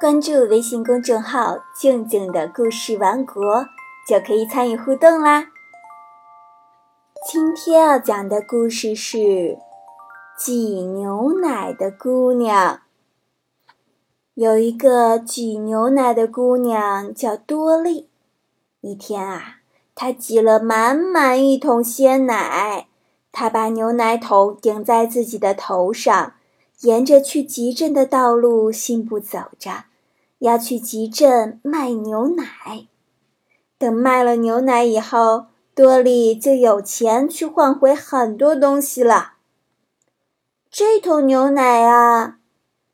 关注微信公众号“静静的故事王国”，就可以参与互动啦。今天要讲的故事是《挤牛奶的姑娘》。有一个挤牛奶的姑娘叫多莉。一天啊，她挤了满满一桶鲜奶，她把牛奶桶顶在自己的头上，沿着去集镇的道路信步走着，要去集镇卖牛奶。等卖了牛奶以后，多莉就有钱去换回很多东西了。这桶牛奶啊，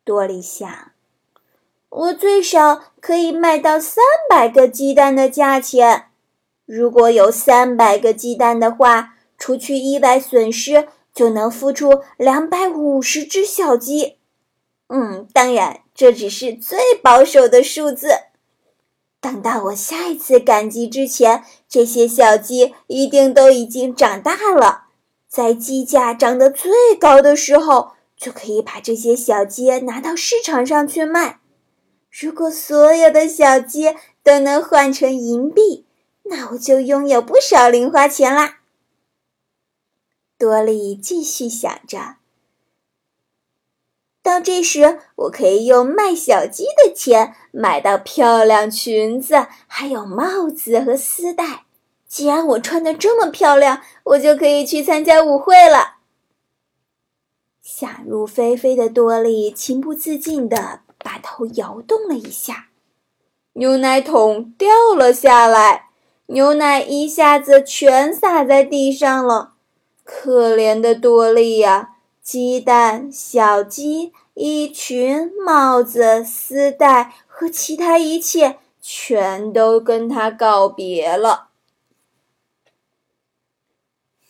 多莉想。我最少可以卖到三百个鸡蛋的价钱。如果有三百个鸡蛋的话，除去意外损失，就能孵出两百五十只小鸡。嗯，当然，这只是最保守的数字。等到我下一次赶集之前，这些小鸡一定都已经长大了。在鸡价涨得最高的时候，就可以把这些小鸡拿到市场上去卖。如果所有的小鸡都能换成银币，那我就拥有不少零花钱啦。多莉继续想着，到这时我可以用卖小鸡的钱买到漂亮裙子，还有帽子和丝带。既然我穿的这么漂亮，我就可以去参加舞会了。想入非非的多莉情不自禁的。把头摇动了一下，牛奶桶掉了下来，牛奶一下子全洒在地上了。可怜的多莉呀，鸡蛋、小鸡、衣裙、帽子、丝带和其他一切，全都跟他告别了。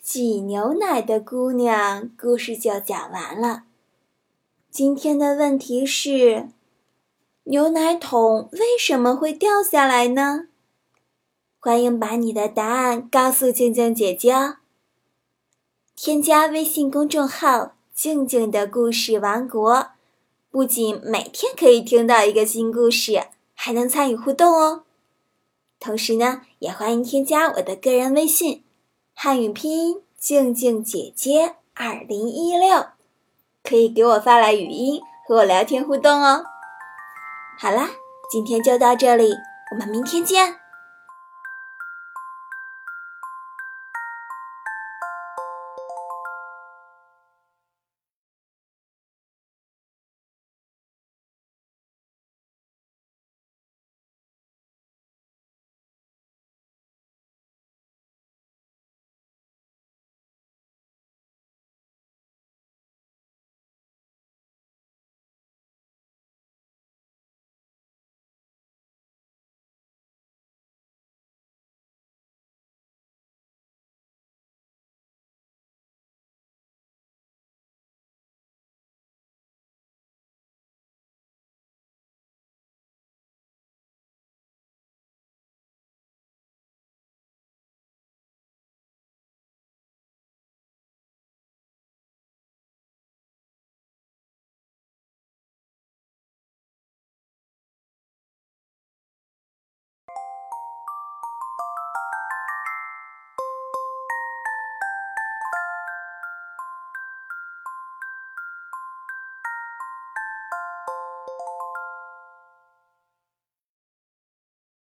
挤牛奶的姑娘故事就讲完了。今天的问题是。牛奶桶为什么会掉下来呢？欢迎把你的答案告诉静静姐姐哦。添加微信公众号“静静的故事王国”，不仅每天可以听到一个新故事，还能参与互动哦。同时呢，也欢迎添加我的个人微信，汉语拼音“静静姐姐二零一六”，可以给我发来语音和我聊天互动哦。好啦，今天就到这里，我们明天见。